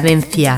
Cadencia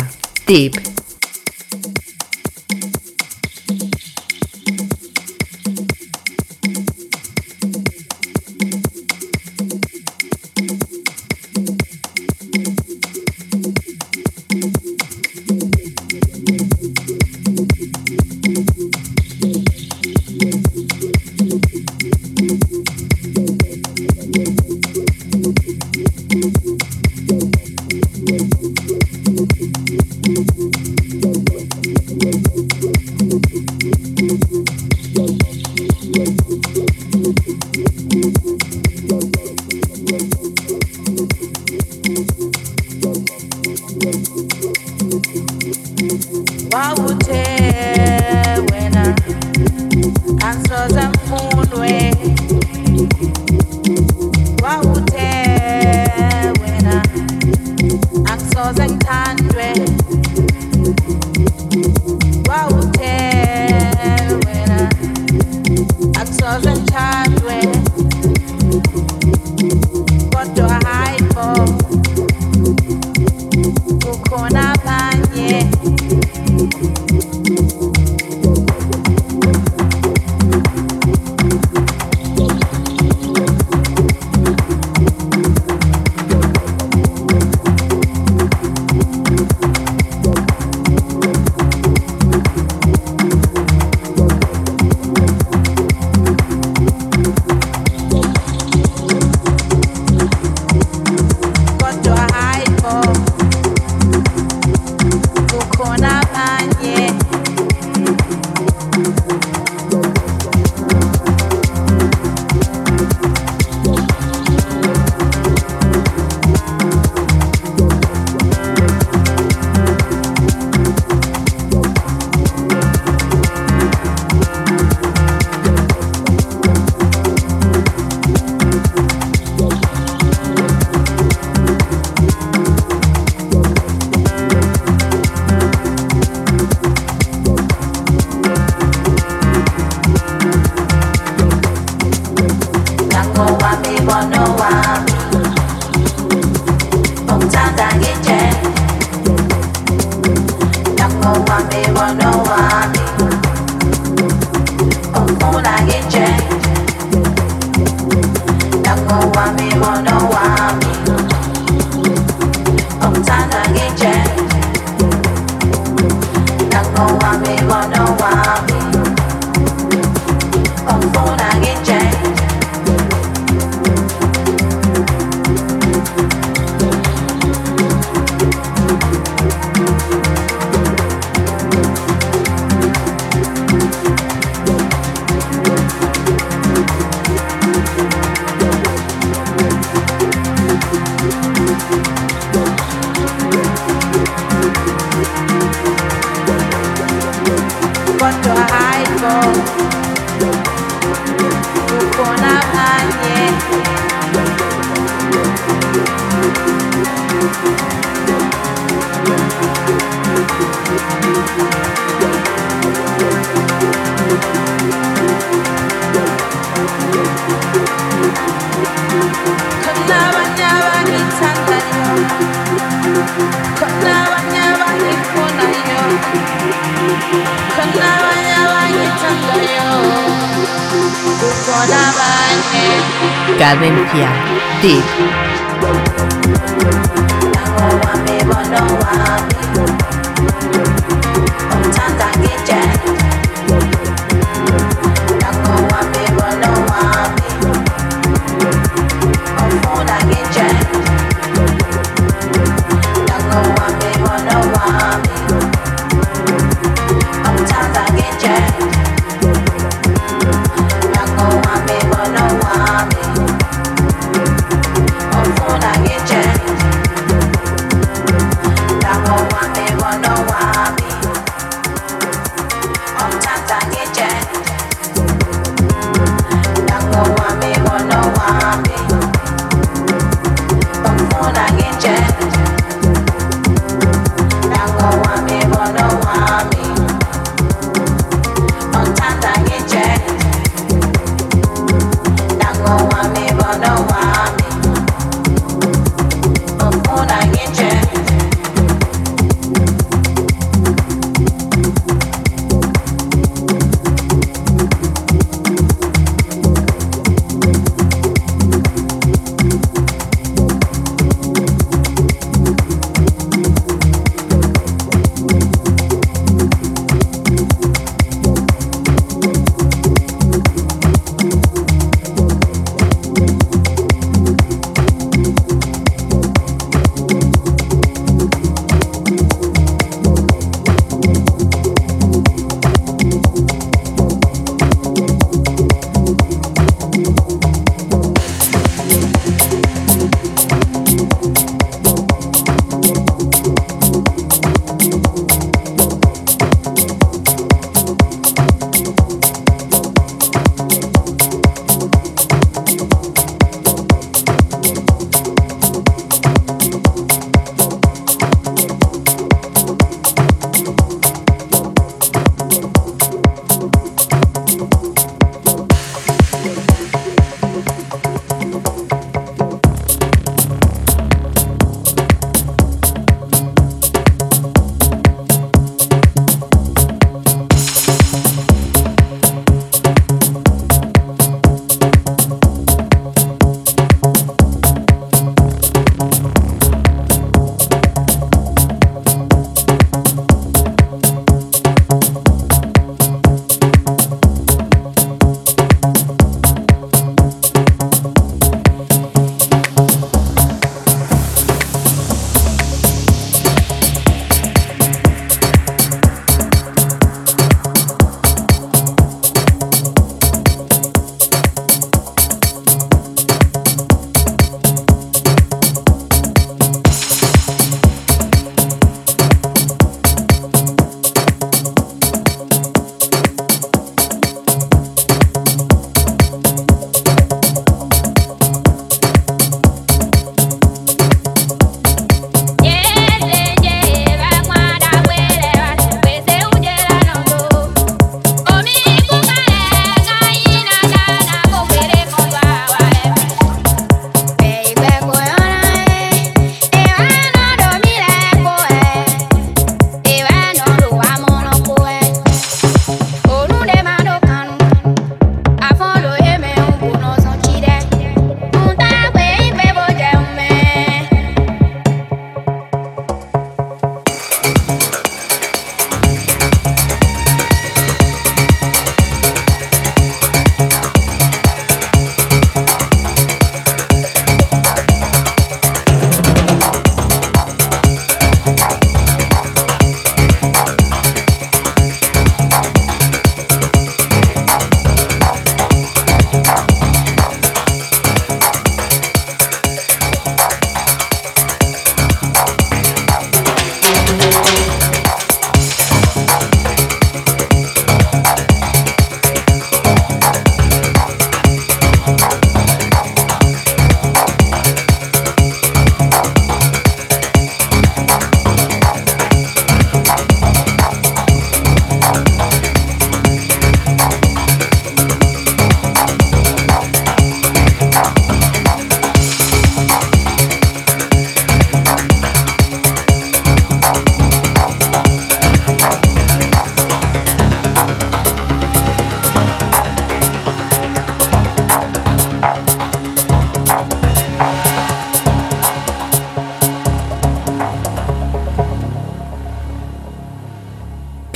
Deep. Cadencia. Deep.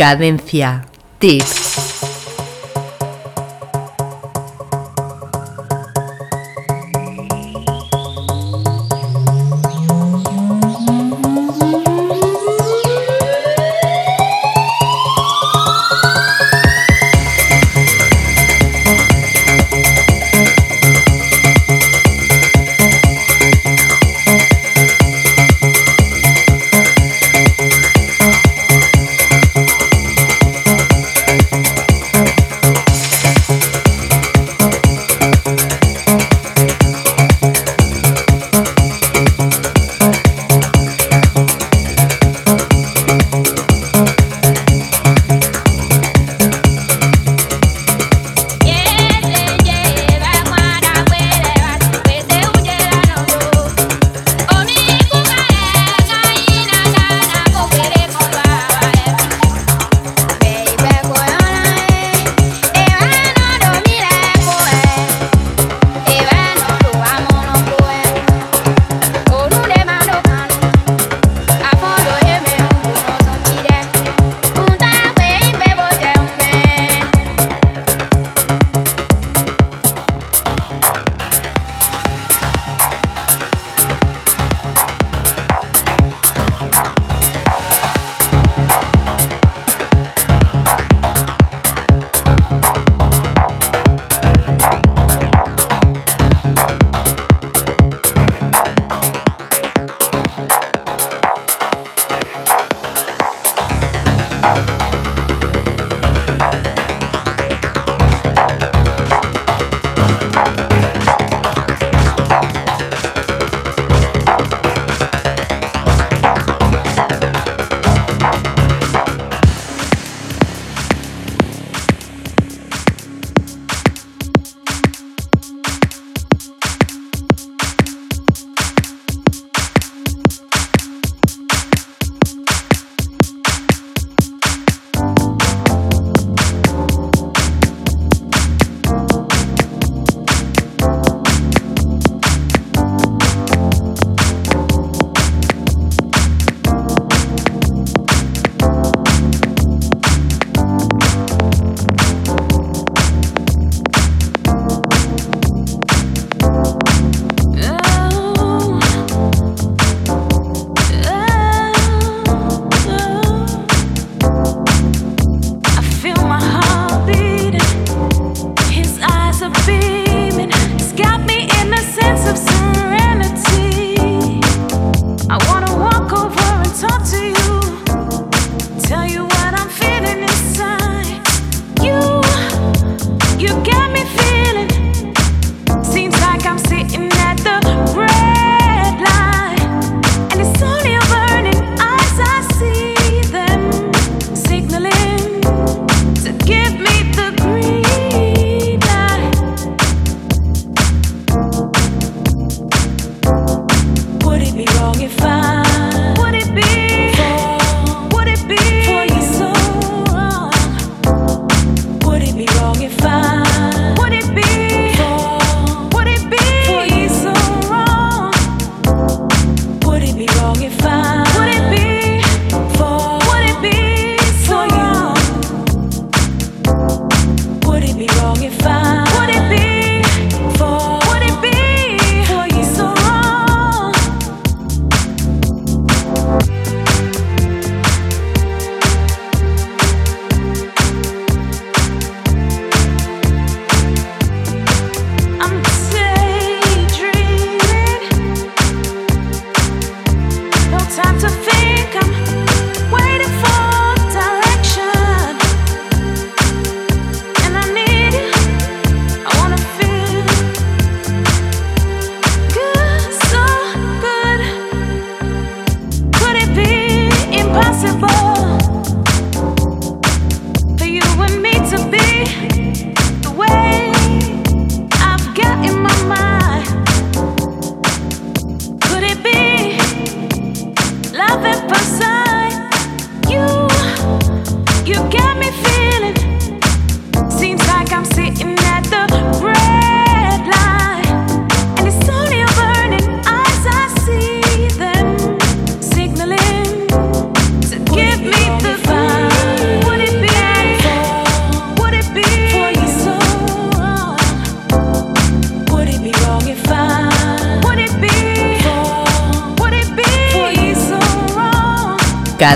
Cadencia. Tip.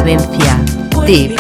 Cadencia. Tip.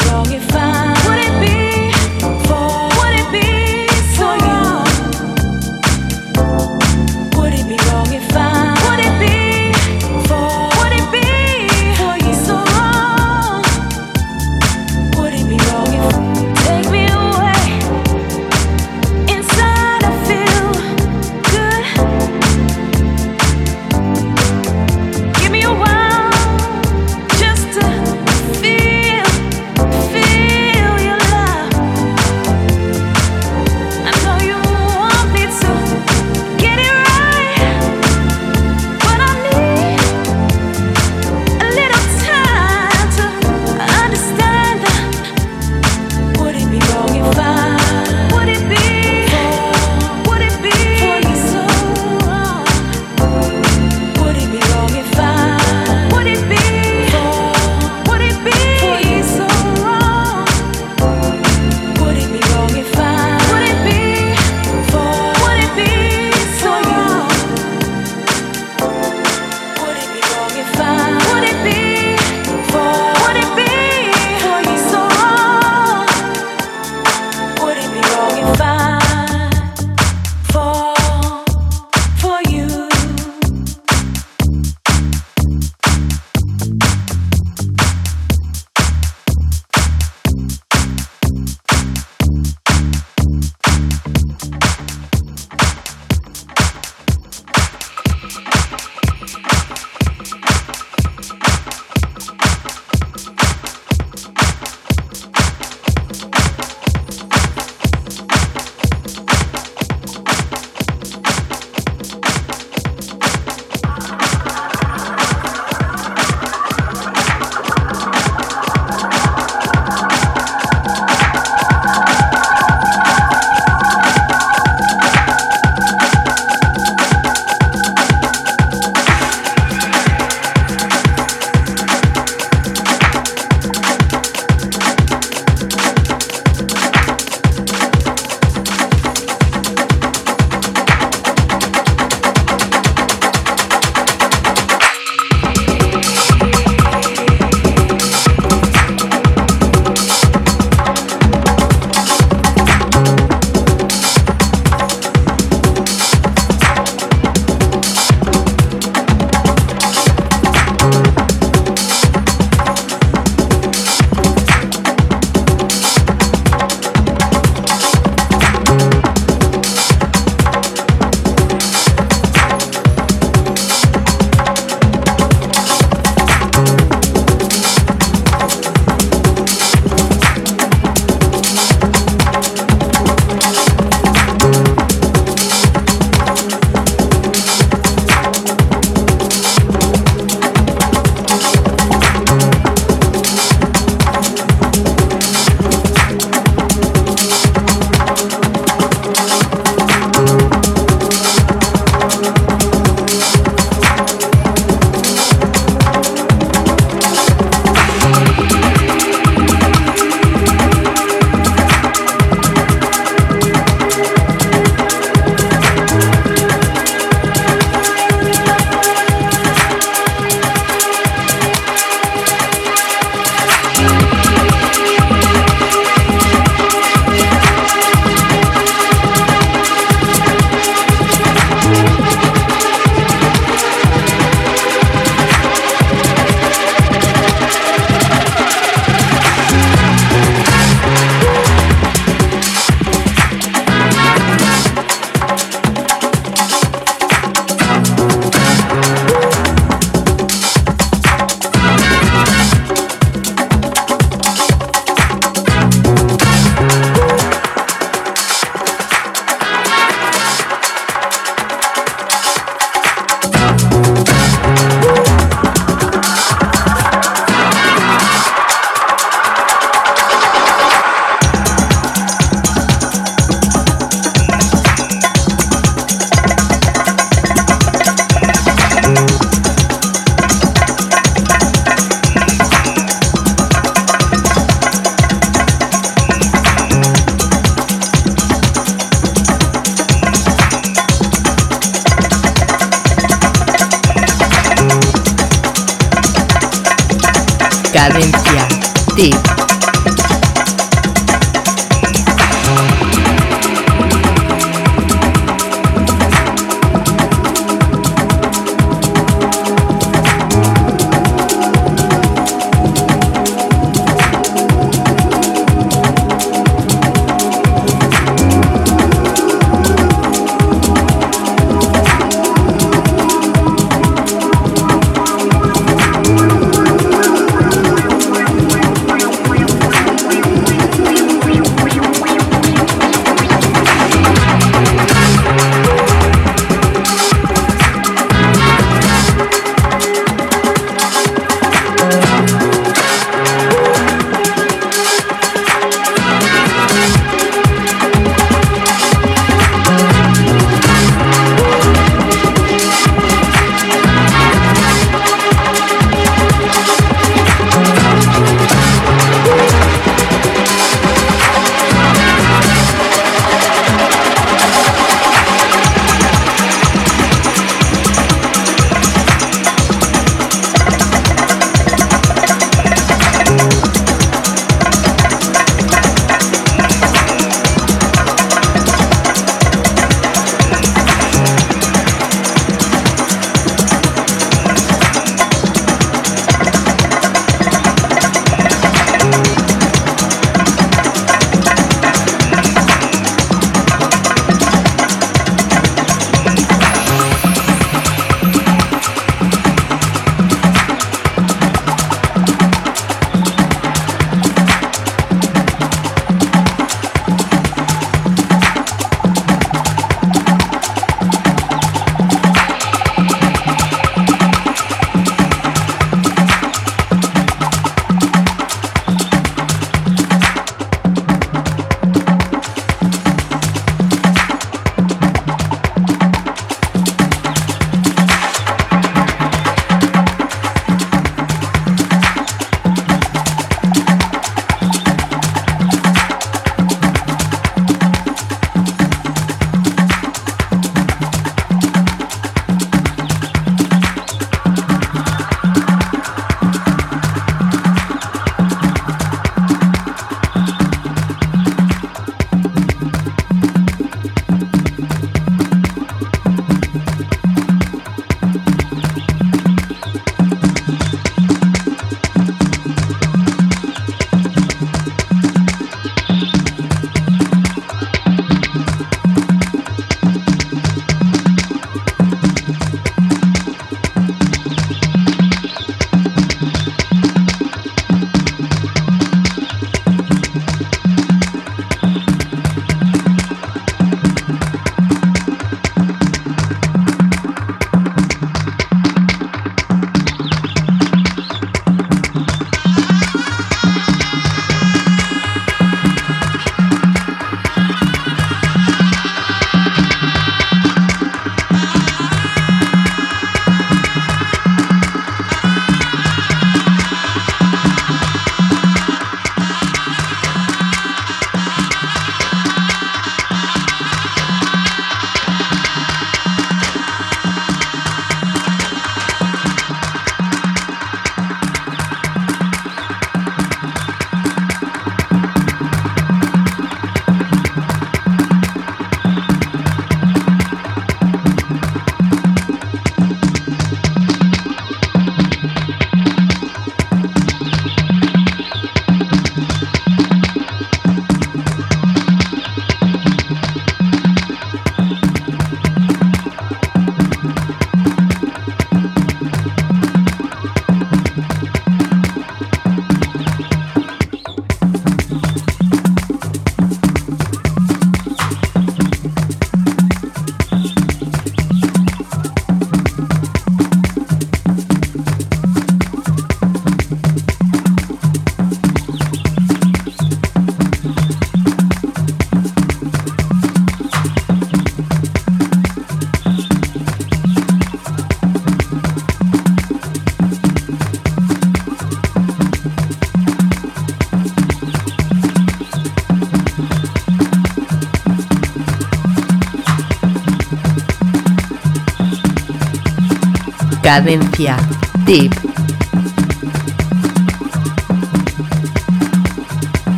Cadencia. Tip.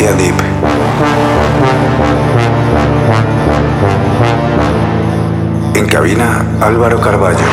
frecuencia. En cabina, Álvaro Carballo.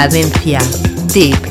Cadencia. Tip.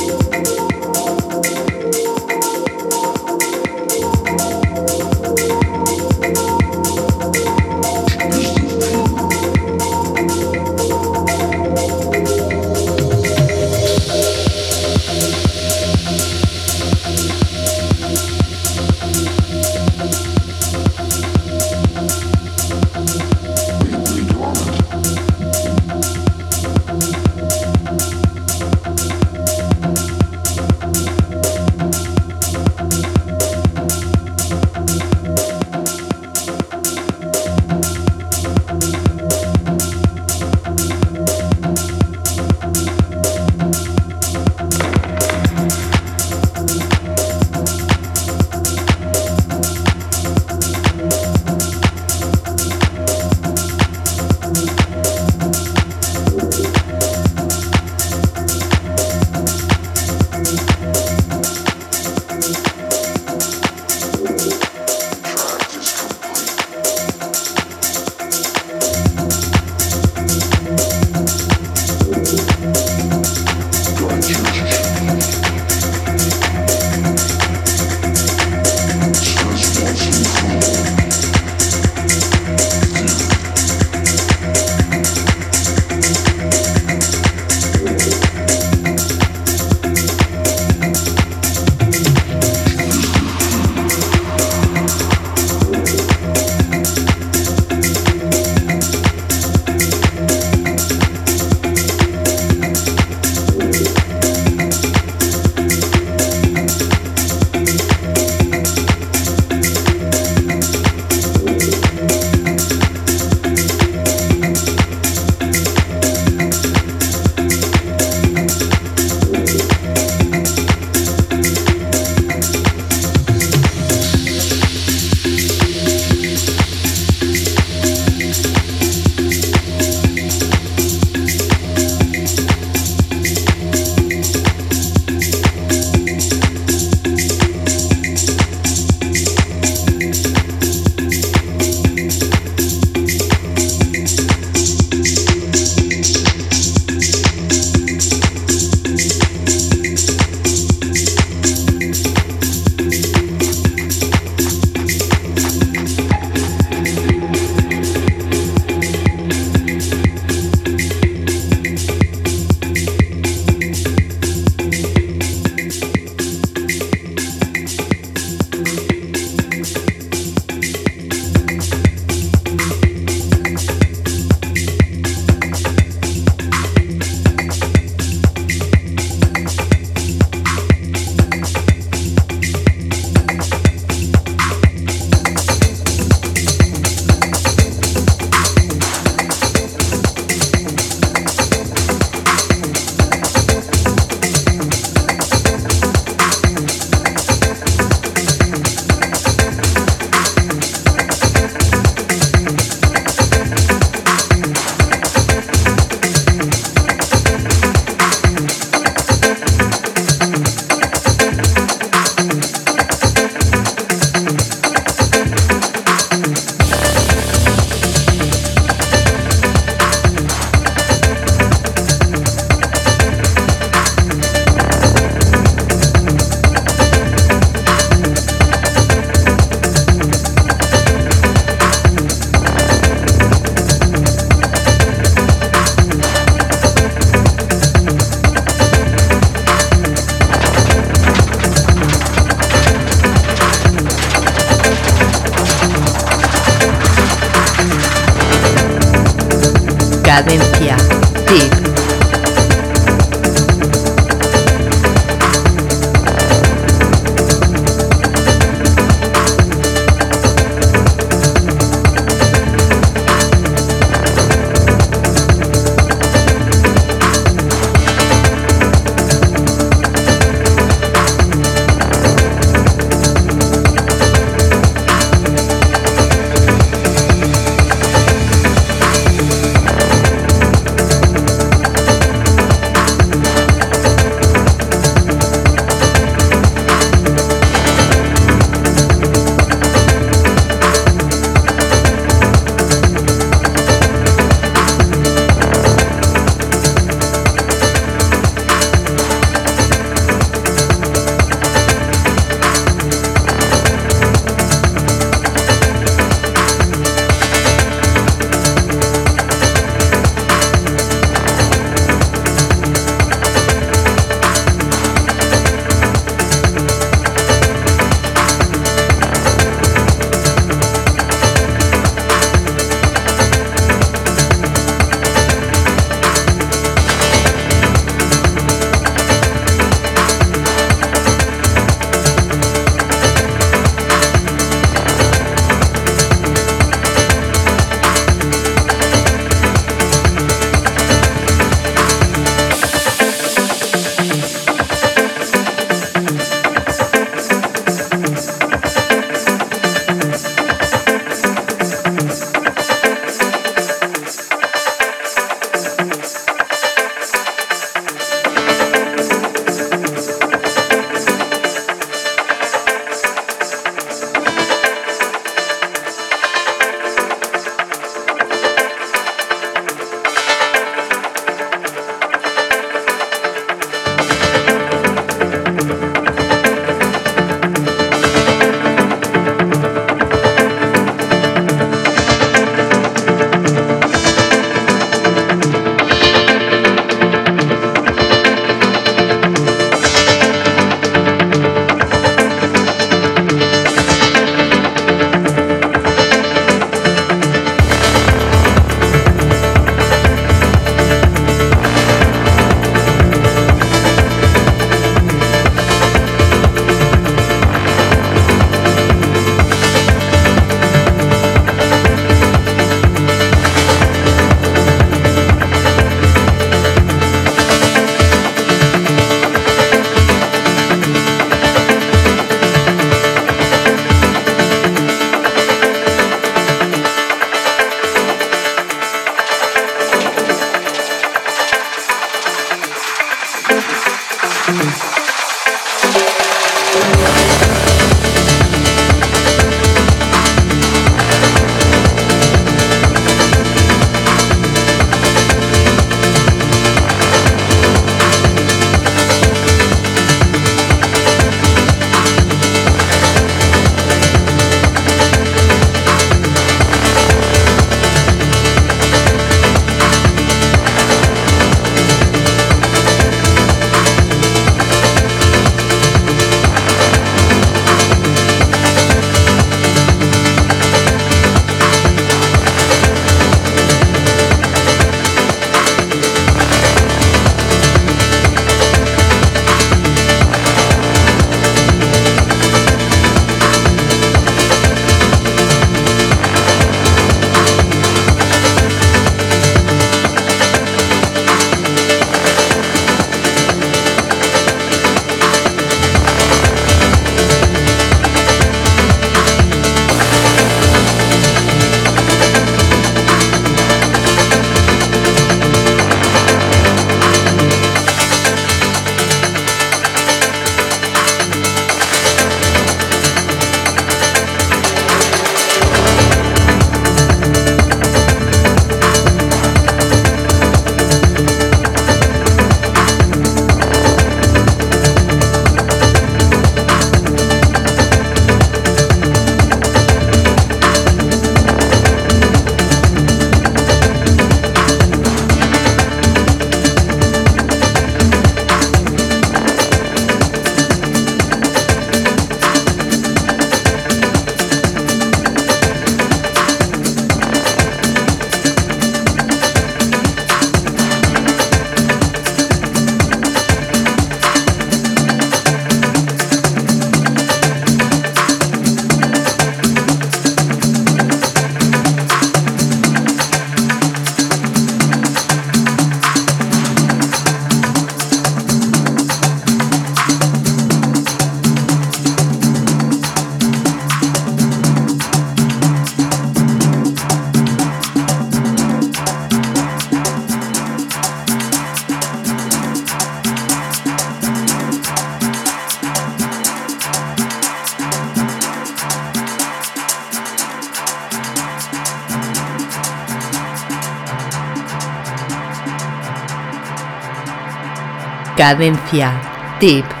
Cadencia. Tip.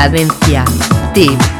Cadencia. Tip.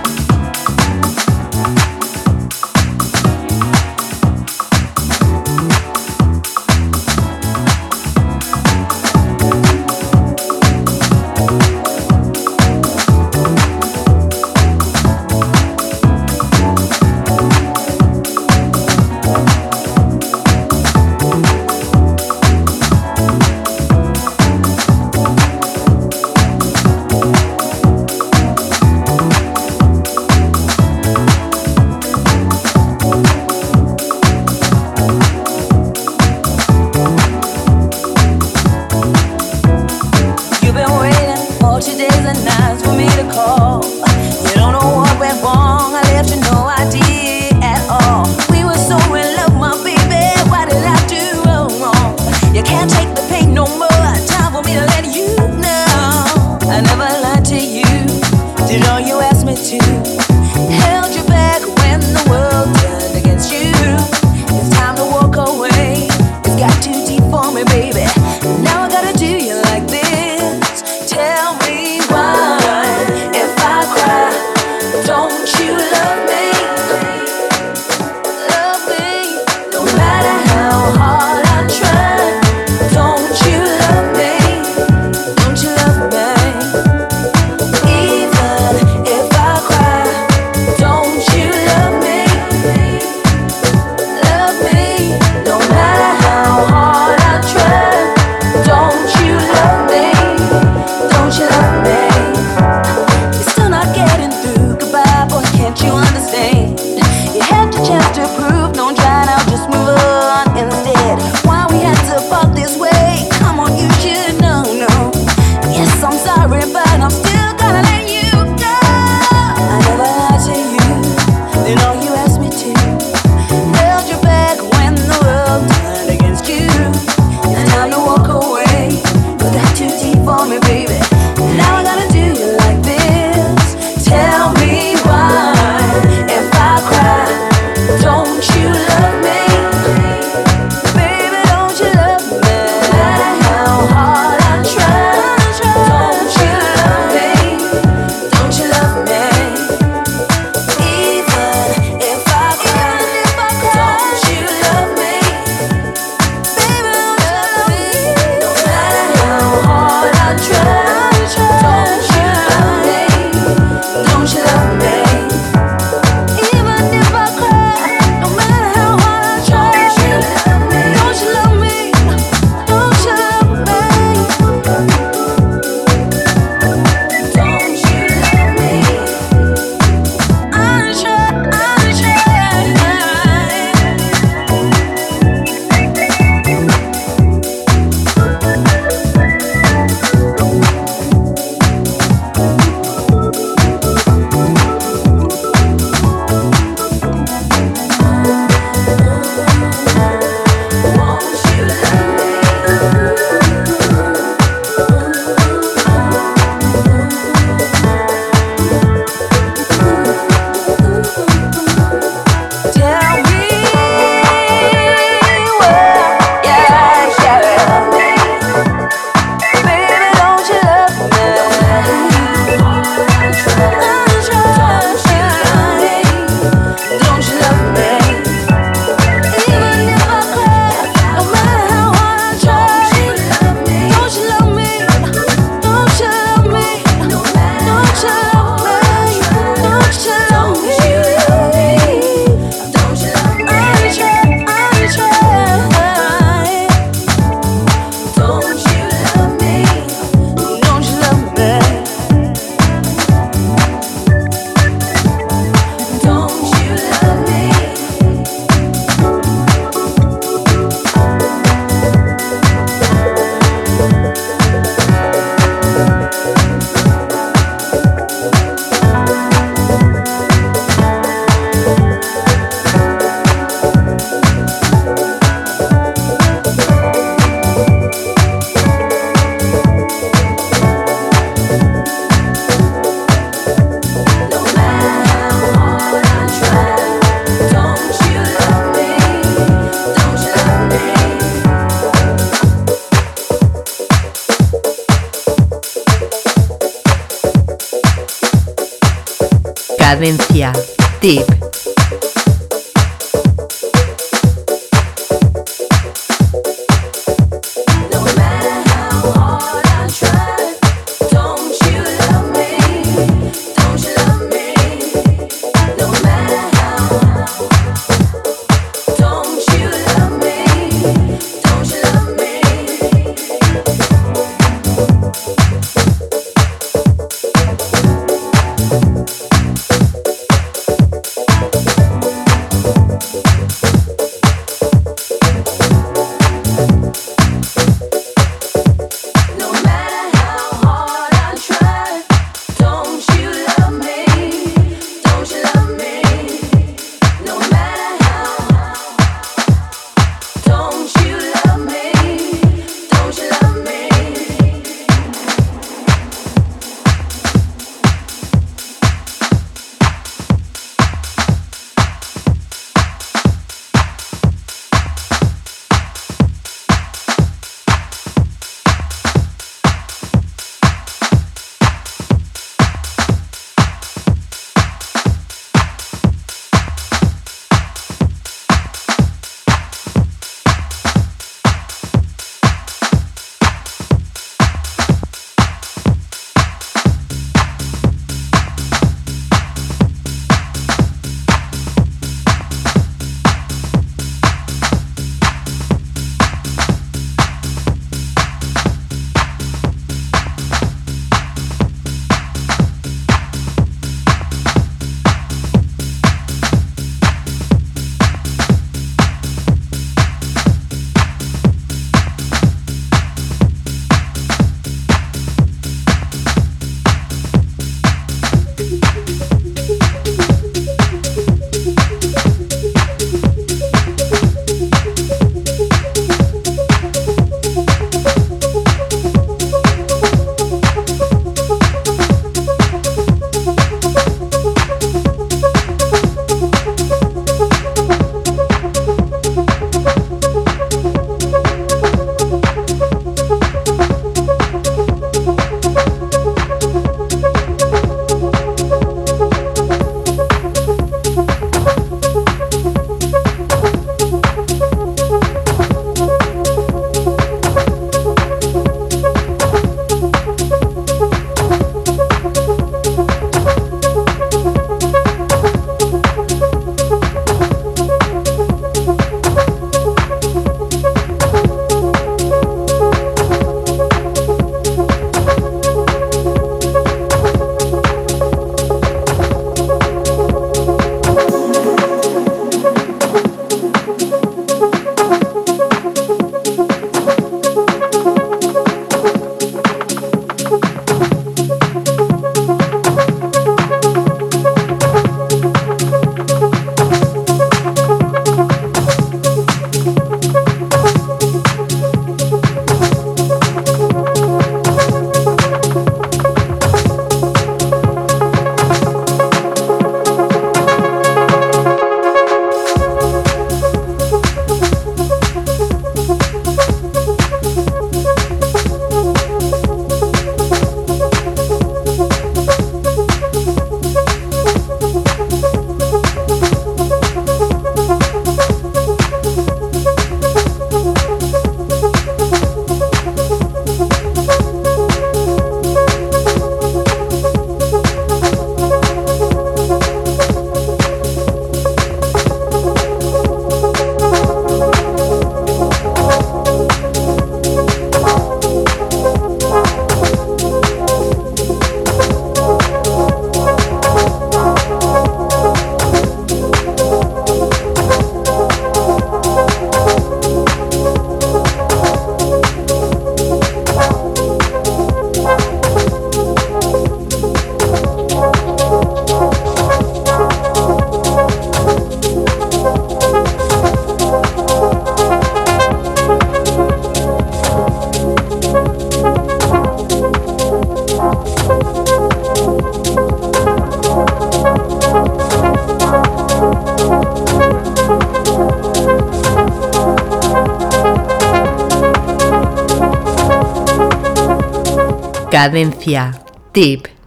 Cadencia. Tip.